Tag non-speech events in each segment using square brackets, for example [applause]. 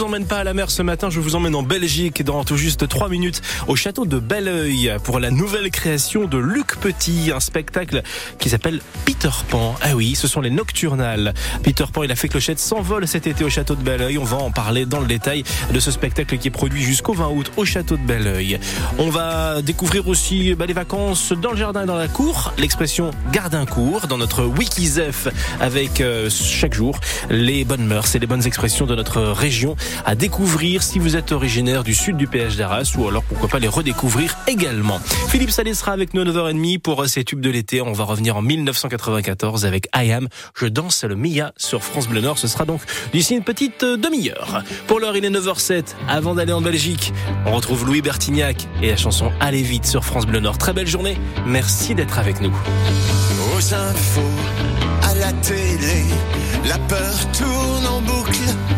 Je vous emmène pas à la mer ce matin, je vous emmène en Belgique dans tout juste 3 minutes au château de Belleuil pour la nouvelle création de Luc Petit, un spectacle qui s'appelle Peter Pan. Ah oui, ce sont les Nocturnales. Peter Pan et la fée clochette s'envolent cet été au château de Belleuil. On va en parler dans le détail de ce spectacle qui est produit jusqu'au 20 août au château de Belleuil. On va découvrir aussi bah, les vacances dans le jardin et dans la cour, l'expression gardin-cour dans notre Wikizef avec euh, chaque jour les bonnes mœurs et les bonnes expressions de notre région à découvrir si vous êtes originaire du sud du PH d'Arras ou alors pourquoi pas les redécouvrir également. Philippe Salé sera avec nous à 9h30 pour ces tubes de l'été. On va revenir en 1994 avec I Am. Je danse le Mia sur France Bleu Nord. Ce sera donc d'ici une petite euh, demi-heure. Pour l'heure, il est 9h07. Avant d'aller en Belgique, on retrouve Louis Bertignac et la chanson Allez vite sur France Bleu Nord. Très belle journée. Merci d'être avec nous. Aux infos, à la télé, la peur tourne en boucle.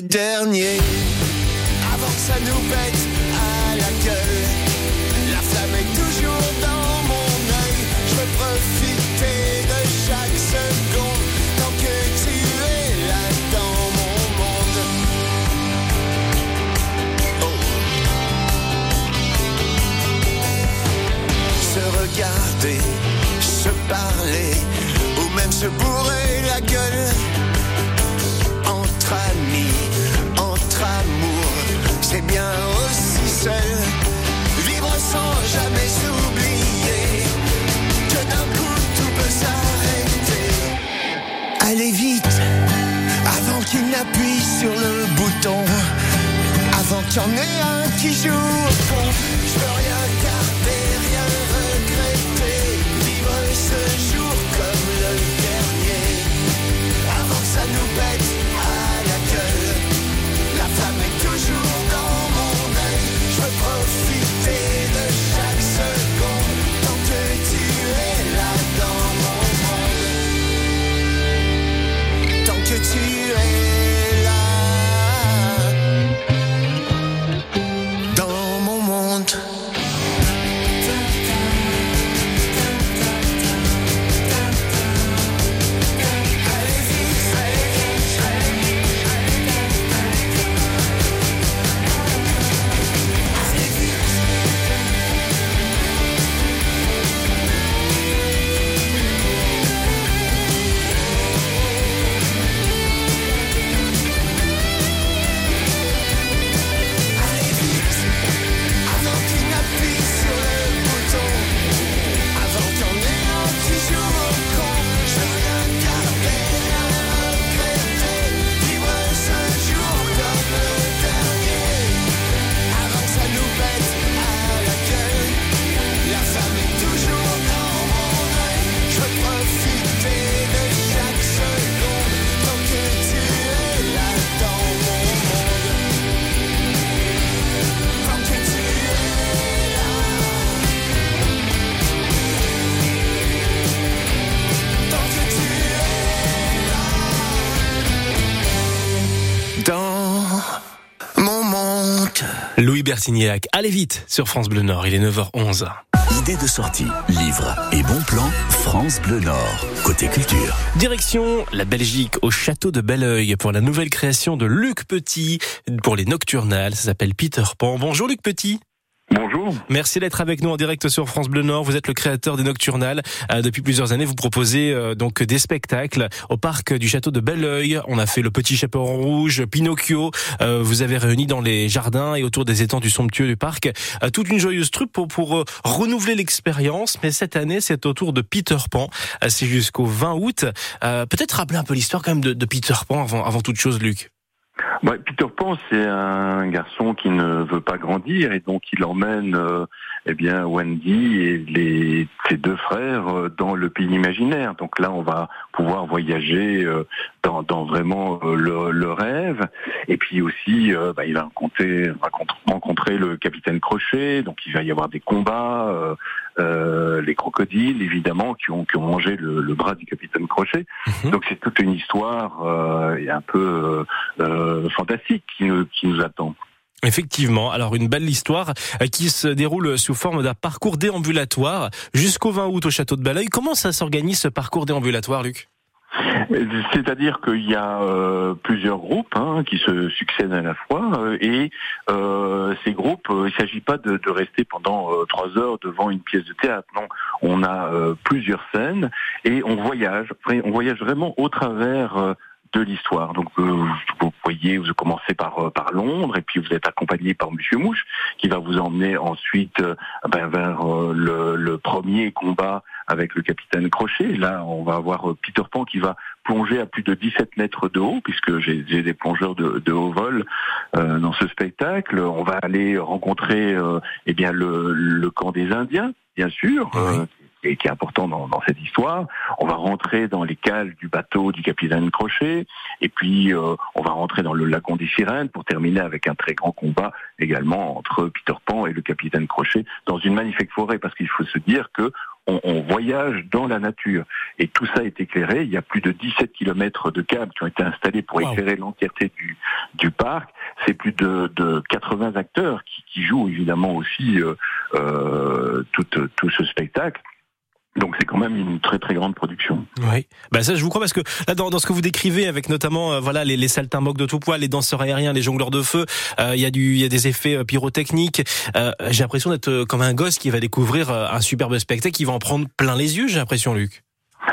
dernier, avant que ça nous pète à la gueule. La flamme est toujours dans mon œil. Je veux profiter de chaque seconde tant que tu es là dans mon monde. Oh. Se regarder, se parler ou même se bourrer avant qu'il y en ait un qui joue au con. Bertignac, allez vite sur France Bleu Nord, il est 9h11. Idée de sortie, livre et bon plan, France Bleu Nord. Côté culture. Direction la Belgique au château de Belleuil pour la nouvelle création de Luc Petit pour les Nocturnales. Ça s'appelle Peter Pan. Bonjour Luc Petit. Bonjour. Merci d'être avec nous en direct sur France Bleu Nord. Vous êtes le créateur des Nocturnales. Euh, depuis plusieurs années, vous proposez euh, donc des spectacles au parc du château de Belleuil. On a fait le Petit Chaperon Rouge, Pinocchio. Euh, vous avez réuni dans les jardins et autour des étangs du somptueux du parc toute une joyeuse troupe pour, renouveler l'expérience. Mais cette année, c'est au tour de Peter Pan. c'est jusqu'au 20 août. Peut-être rappeler un peu l'histoire quand même de, de Peter Pan avant, avant toute chose, Luc. Bah, Peter Pan, c'est un garçon qui ne veut pas grandir et donc il emmène euh, eh bien Wendy et les, ses deux frères euh, dans le pays imaginaire. Donc là, on va pouvoir voyager euh, dans, dans, vraiment le, le, rêve. Et puis aussi, bah, il va rencontrer, rencontrer, le capitaine Crochet. Donc il va y avoir des combats, les crocodiles évidemment qui ont, qui ont mangé le, le bras du capitaine Crochet. Mhm. Donc c'est toute une histoire et un peu fantastique qui nous, qui nous attend. Effectivement, alors une belle histoire euh, qui se déroule sous forme d'un parcours déambulatoire jusqu'au 20 août au château de Belleuil. Comment ça s'organise ce parcours déambulatoire, Luc? C'est-à-dire qu'il y a euh, plusieurs groupes hein, qui se succèdent à la fois euh, et ces groupes, il ne s'agit pas de, de, rester pendant trois heures devant une pièce de théâtre. Non, on a plusieurs scènes et on voyage. On voyage vraiment au travers de l'histoire. Donc euh, vous voyez, vous commencez par euh, par Londres et puis vous êtes accompagné par Monsieur Mouche qui va vous emmener ensuite euh, ben, vers le, le, premier combat avec le capitaine Crochet. Là, on va avoir Peter Pan qui va plonger à plus de 17 mètres de haut, puisque j'ai des plongeurs de, de, haut vol euh, dans ce spectacle. On va aller rencontrer euh, eh bien le, le, camp des Indiens, bien sûr, qui est important dans, dans, cette histoire. On va rentrer dans les cales du bateau du capitaine Crochet, et puis euh, on va rentrer dans le lagon des sirènes pour terminer avec un très grand combat également entre Peter Pan et le capitaine Crochet dans une magnifique forêt, parce qu'il faut se dire que on, on, voyage dans la nature. Et tout ça est éclairé. Il y a plus de 17 kilomètres de câbles qui ont été installés pour éclairer l'entièreté du, du parc. C'est plus de, de 80 acteurs qui, qui jouent évidemment aussi euh, euh, tout, tout ce spectacle. Donc c'est quand même une très très grande production. Oui, bah ça je vous crois parce que là dans, dans ce que vous décrivez avec notamment euh, voilà les, les saltimbanques de tout poids, les danseurs aériens, les jongleurs de feu, euh, il y a du il y a des effets euh, pyrotechniques. j'ai l'impression d'être comme un gosse qui va découvrir un superbe spectacle, qui va en prendre plein les yeux. J'ai l'impression, Luc.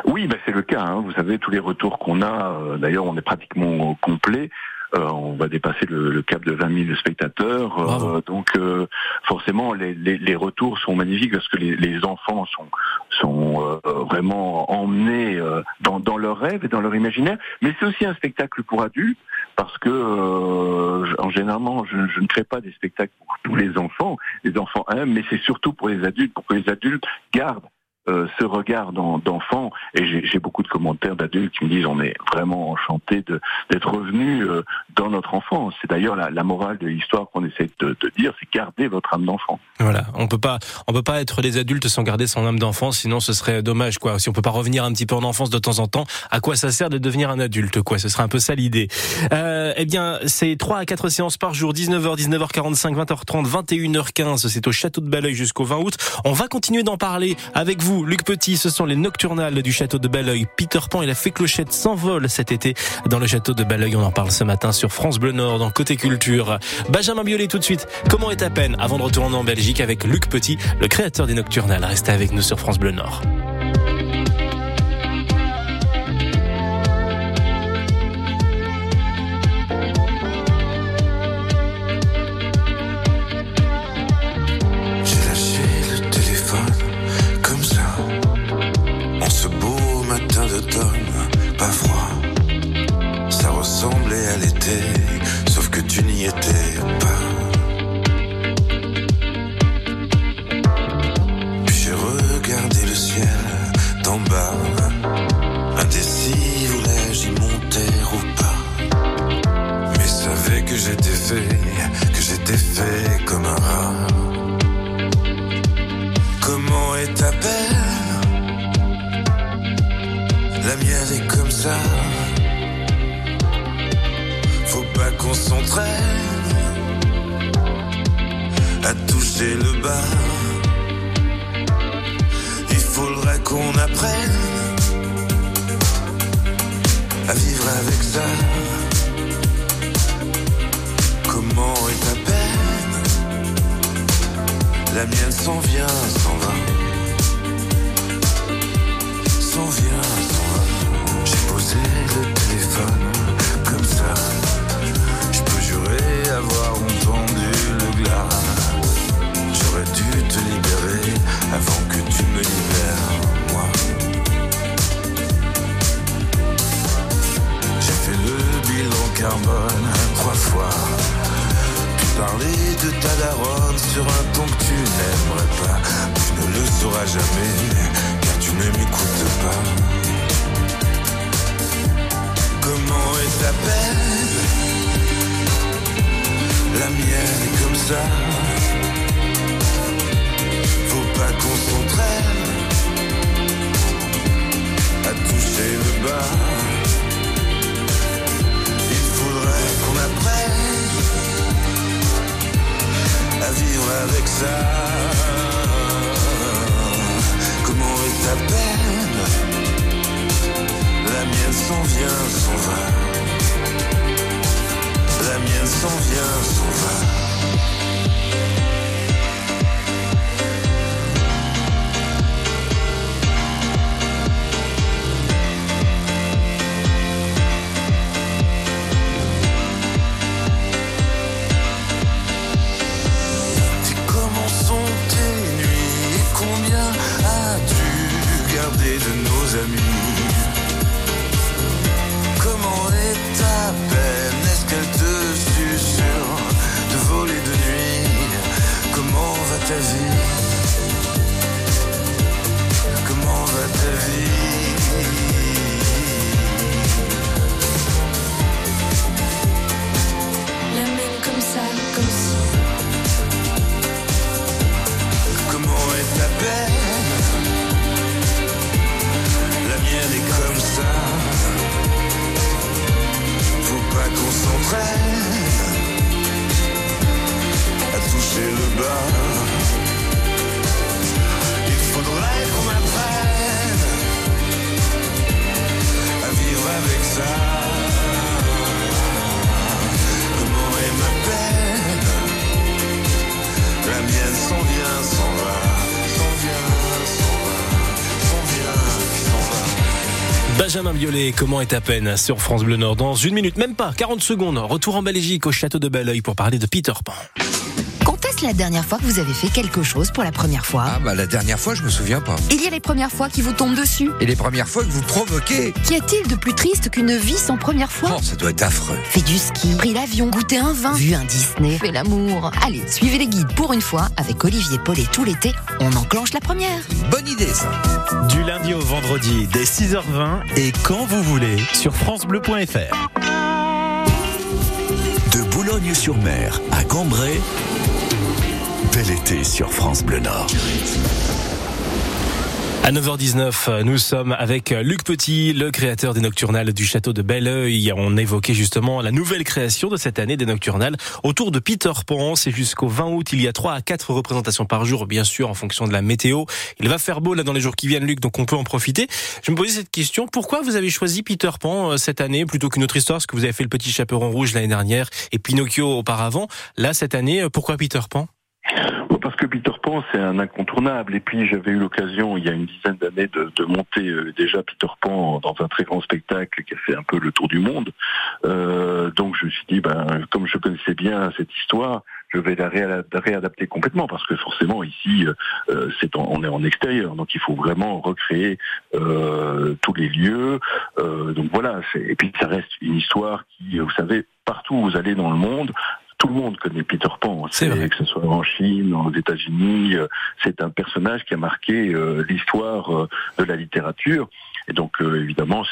Oui, bah c'est le cas. Hein. Vous savez tous les retours qu'on a. D'ailleurs, on est pratiquement complet. Euh, on va dépasser le, cap de 20 000 spectateurs. Euh, donc euh, forcément, les, les, retours sont magnifiques parce que les, les enfants sont, sont vraiment emmenés dans, dans leur rêve et dans leur imaginaire. Mais c'est aussi un spectacle pour adultes parce que en généralement, je, je, ne crée pas des spectacles pour tous les enfants. Les enfants aiment, mais c'est surtout pour les adultes, pour que les adultes gardent euh, ce regard d'enfant, et j'ai beaucoup de commentaires d'adultes qui me disent on est vraiment enchanté d'être revenu euh, dans notre enfance. C'est d'ailleurs la, la, morale de l'histoire qu'on essaie de, de, dire, c'est garder votre âme d'enfant. Voilà, on peut pas, on peut pas être des adultes sans garder son âme d'enfant, sinon ce serait dommage quoi. Si on peut pas revenir un petit peu en enfance de temps en temps, à quoi ça sert de devenir un adulte quoi? Ce serait un peu ça l'idée. Euh, eh bien, c'est 3 à 4 séances par jour, 19h, 19h45, 20h30, 21h15. C'est au château de Belleuil jusqu'au 20 août. On va continuer d'en parler avec vous Luc Petit, ce sont les nocturnales du château de Belleuil. Peter Pan et la fée clochette s'envolent cet été dans le château de Belleuil. On en parle ce matin sur France Bleu Nord dans Côté Culture. Benjamin Biolay tout de suite. Comment est à peine avant de retourner en Belgique avec Luc Petit, le créateur des nocturnales? Restez avec nous sur France Bleu Nord. qu'on apprenne à vivre avec ça. Comment est ta peine? La mienne s'en vient, parler de ta daronne sur un ton que tu n'aimerais pas. Tu ne le sauras jamais, car tu ne m'écoutes pas. Comment est ta peine La mienne est comme ça. Faut pas qu'on s'entraîne à toucher le bas. Il faudrait qu'on apprenne vivre avec ça. Comment est ta peine La mienne s'en vient, s'en va. La mienne s'en vient, s'en va. Benjamin Biolay, comment est ta peine sur France Bleu Nord Dans une minute, même pas, 40 secondes. Retour en Belgique au château de Belleuil pour parler de Peter Pan. La dernière fois que vous avez fait quelque chose pour la première fois Ah bah la dernière fois, je me souviens pas. Il y a les premières fois qui vous tombent dessus. Et les premières fois que vous provoquez Qu'y a-t-il de plus triste qu'une vie sans première fois Oh, ça doit être affreux. Fait du ski, pris l'avion, goûté un vin, vu un Disney, fait l'amour. Allez, suivez les guides pour une fois avec Olivier Paulet tout l'été. On enclenche la première. Bonne idée ça. Du lundi au vendredi, dès 6h20 et quand vous voulez, sur FranceBleu.fr. De Boulogne-sur-Mer à Cambrai, bel été sur France Bleu Nord. À 9h19, nous sommes avec Luc Petit, le créateur des Nocturnales du château de Belleuil. On évoquait justement la nouvelle création de cette année des Nocturnales autour de Peter Pan. C'est jusqu'au 20 août. Il y a 3 à 4 représentations par jour, bien sûr, en fonction de la météo. Il va faire beau là dans les jours qui viennent, Luc, donc on peut en profiter. Je me posais cette question. Pourquoi vous avez choisi Peter Pan euh, cette année plutôt qu'une autre histoire? Parce que vous avez fait le petit chaperon rouge l'année dernière et Pinocchio auparavant? Là, cette année, euh, pourquoi Peter Pan? Parce que Peter Pan, c'est un incontournable. Et puis, j'avais eu l'occasion, il y a une dizaine d'années, de, de monter euh, déjà Peter Pan dans un très grand spectacle qui a fait un peu le tour du monde. Euh, donc, je me suis dit, ben, comme je connaissais bien cette histoire, je vais la réa- réadapter complètement parce que forcément ici, euh, c'est en- on est en extérieur, donc il faut vraiment recréer euh, tous les lieux. Euh, donc voilà, et puis ça reste une histoire qui, vous savez, partout où vous allez dans le monde, tout le monde connaît Peter Pan. C'est vrai. Que ce soit en Chine, aux États-Unis, euh, c'est un personnage qui a marqué euh, l'histoire euh, de la littérature. Et donc, euh, évidemment,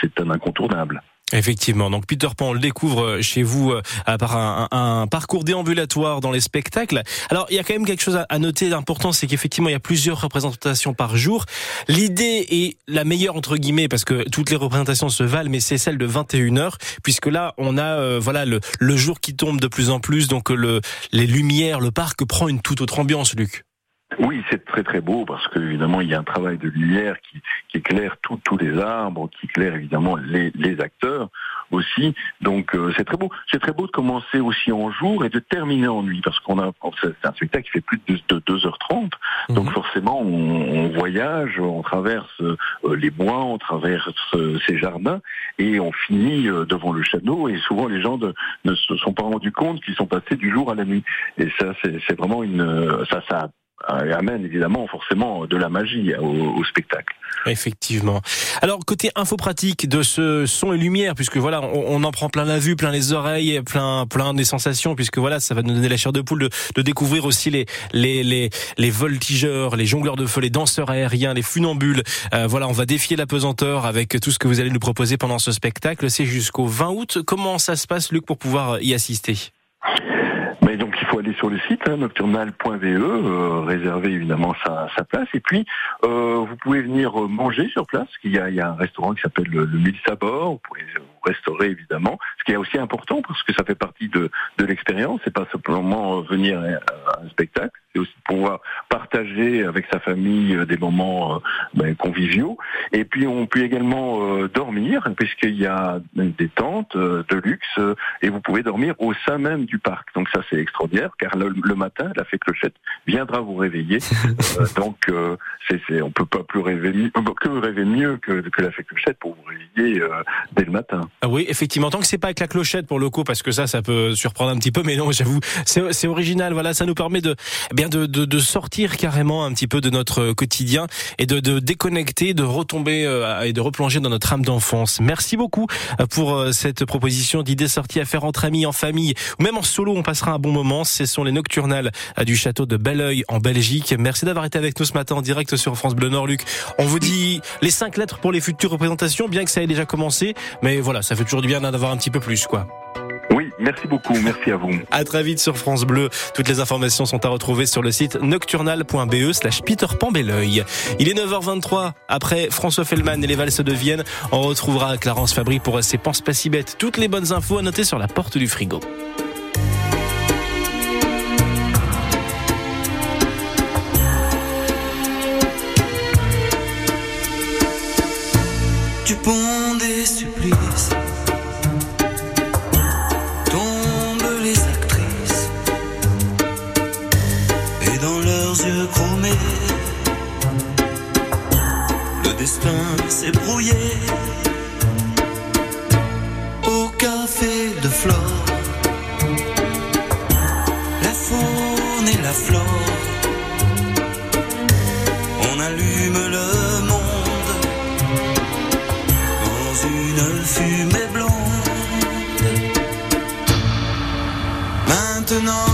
c'est un incontournable. Effectivement. Donc Peter Pan, on le découvre chez vous euh, par un, un- parcours déambulatoire dans les spectacles. Alors il y a quand même quelque chose à- noter d'important, c'est qu'effectivement il y a plusieurs représentations par jour. L'idée est la meilleure entre guillemets parce que toutes les représentations se valent, mais c'est celle de 21 heures puisque là on a euh, voilà le, le jour qui tombe de plus en plus, donc le les lumières, le parc prend une toute autre ambiance, Luc. Oui, c'est très très beau parce que évidemment il y a un travail de lumière qui, qui éclaire tout- tous les arbres, qui éclaire évidemment les, les acteurs aussi. Donc euh, c'est très beau. C'est très beau de commencer aussi en jour et de terminer en nuit parce qu'on a c'est un spectacle qui fait plus de, de 2h30. Donc Mhm. forcément on, on voyage, on traverse euh, les bois, on traverse euh, ces jardins et on finit euh, devant le château et souvent les gens de- ne se sont pas rendus compte qu'ils sont passés du jour à la nuit. Et ça c'est c'est vraiment une euh, ça ça euh, amène évidemment forcément de la magie au, au spectacle. Effectivement. Alors côté info pratique de ce son et lumière, puisque voilà, on, on en prend plein la vue, plein les oreilles, plein plein des sensations, puisque voilà, ça va nous donner la chair de poule de, de découvrir aussi les les les les voltigeurs, les jongleurs de feu, les danseurs aériens, les funambules. Euh, voilà, on va défier la pesanteur avec tout ce que vous allez nous proposer pendant ce spectacle. C'est jusqu'au 20 août. Comment ça se passe, Luc, pour pouvoir y assister? Mais donc aller sur le site hein, nocturnal.ve, euh, réserver évidemment sa, place, et puis euh, vous pouvez venir euh, manger sur place. Il y a, il y a un restaurant qui s'appelle le, le Mille Sabords. Vous pouvez vous restaurer évidemment, ce qui est aussi important parce que ça fait partie de, de l'expérience. C'est pas simplement euh, venir à un spectacle, c'est aussi pouvoir partager avec sa famille euh, des moments euh, ben, conviviaux. Et puis on peut également euh, dormir puisqu'il y a des tentes euh, de luxe euh, et vous pouvez dormir au sein même du parc. Donc ça c'est extraordinaire car le, le matin la fée clochette viendra vous réveiller. [laughs] Euh, donc euh, c'est, c'est, on peut pas plus rêver mieux, euh, que rêver mieux que, que la fée clochette pour vous réveiller euh, dès le matin. Ah oui, effectivement, tant que c'est pas avec la clochette pour le coup, parce que ça, ça peut surprendre un petit peu, mais non, j'avoue, c'est c'est original. Voilà, ça nous permet de eh bien de, de, de sortir carrément un petit peu de notre quotidien et de, de déconnecter, de retomber et de replonger dans notre âme d'enfance. Merci beaucoup pour cette proposition d'idées sorties à faire entre amis, en famille, ou même en solo. On passera un bon moment. Ce sont les nocturnales du château de Belleuil en Belgique. Merci d'avoir été avec nous ce matin en direct sur France Bleu Nord, Luc. On vous dit les cinq lettres pour les futures représentations, bien que ça ait déjà commencé, mais voilà, ça fait toujours du bien d'avoir un petit peu plus, quoi. Oui, merci beaucoup, merci à vous. À très vite sur France Bleu. Toutes les informations sont à retrouver sur le site nocturnal.be slash Peter Pan Belleuil. Il est 9h23. Après François Fellman et les valses de Vienne, on retrouvera Clarence Fabry pour ses penses pas si bêtes. Toutes les bonnes infos à noter sur la porte du frigo. Du pont des supplices. Tombent les actrices. Et dans leurs yeux chromés le destin s'est brouillé une fumée blonde. Maintenant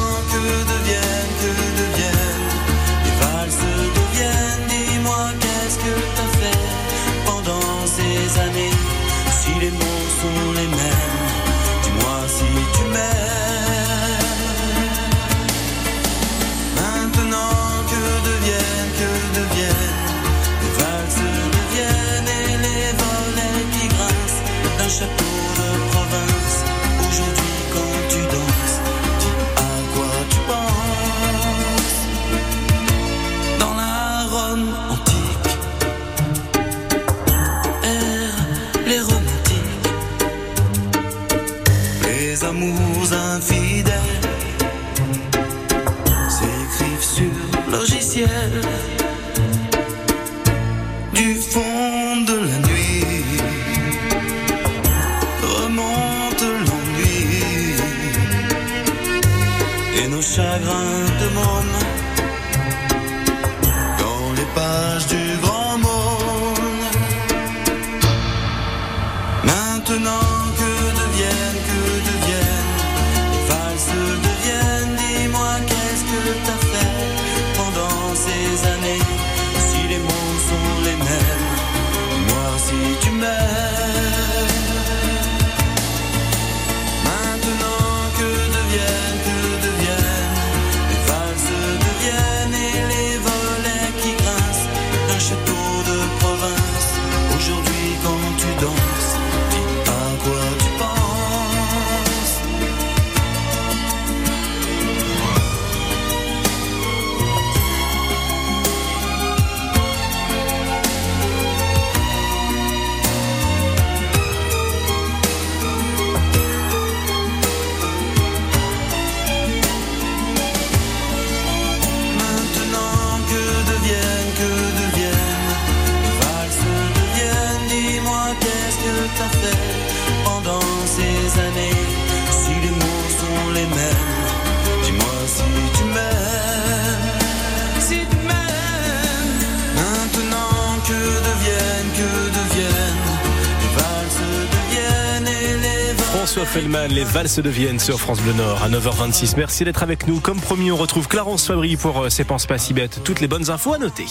Les valses de Vienne sur France Bleu Nord à 9h26. Merci d'être avec nous. Comme promis, on retrouve Clarence Fabry pour euh, ses penses pas si bêtes. Toutes les bonnes infos à noter.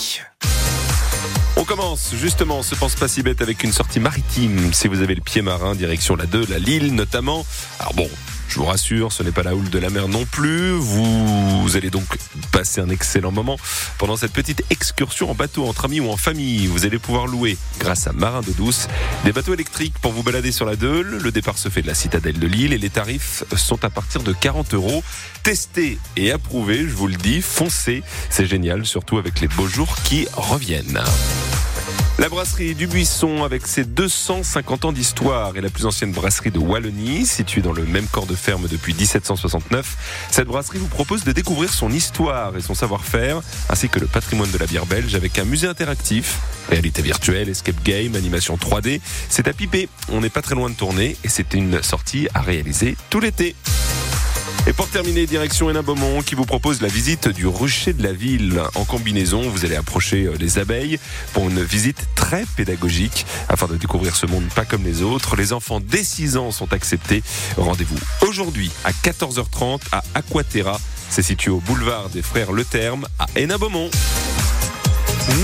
On commence justement, se pense pas si bête avec une sortie maritime. Si vous avez le pied marin, direction la 2, la Lille notamment. Alors bon, je vous rassure, ce n'est pas la houle de la mer non plus. Vous allez donc passer un excellent moment pendant cette petite excursion en bateau entre amis ou en famille. Vous allez pouvoir louer, grâce à Marin d'eau douce, des bateaux électriques pour vous balader sur la Deule. Le départ se fait de la citadelle de Lille et les tarifs sont à partir de 40 euros. Testé et approuvé, je vous le dis, foncez. C'est génial, surtout avec les beaux jours qui reviennent. La brasserie du Buisson, avec ses 250 ans d'histoire, est la plus ancienne brasserie de Wallonie, située dans le même corps de ferme depuis 1769. Cette brasserie vous propose de découvrir son histoire et son savoir-faire, ainsi que le patrimoine de la bière belge, avec un musée interactif, réalité virtuelle, escape game, animation 3D. C'est à piper, on n'est pas très loin de tourner, et c'est une sortie à réaliser tout l'été. Et pour terminer, direction Hénin Beaumont qui vous propose la visite du rucher de la ville. En combinaison, vous allez approcher euh, les abeilles pour une visite très pédagogique afin de découvrir ce monde pas comme les autres. Les enfants dès 6 ans sont acceptés. Rendez-vous aujourd'hui à 14h30 à Aquaterra. C'est situé au boulevard des Frères Le Terme à Hénin Beaumont.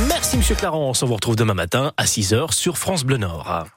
Merci Monsieur Clarence. On vous retrouve demain matin à 6h sur France Bleu Nord.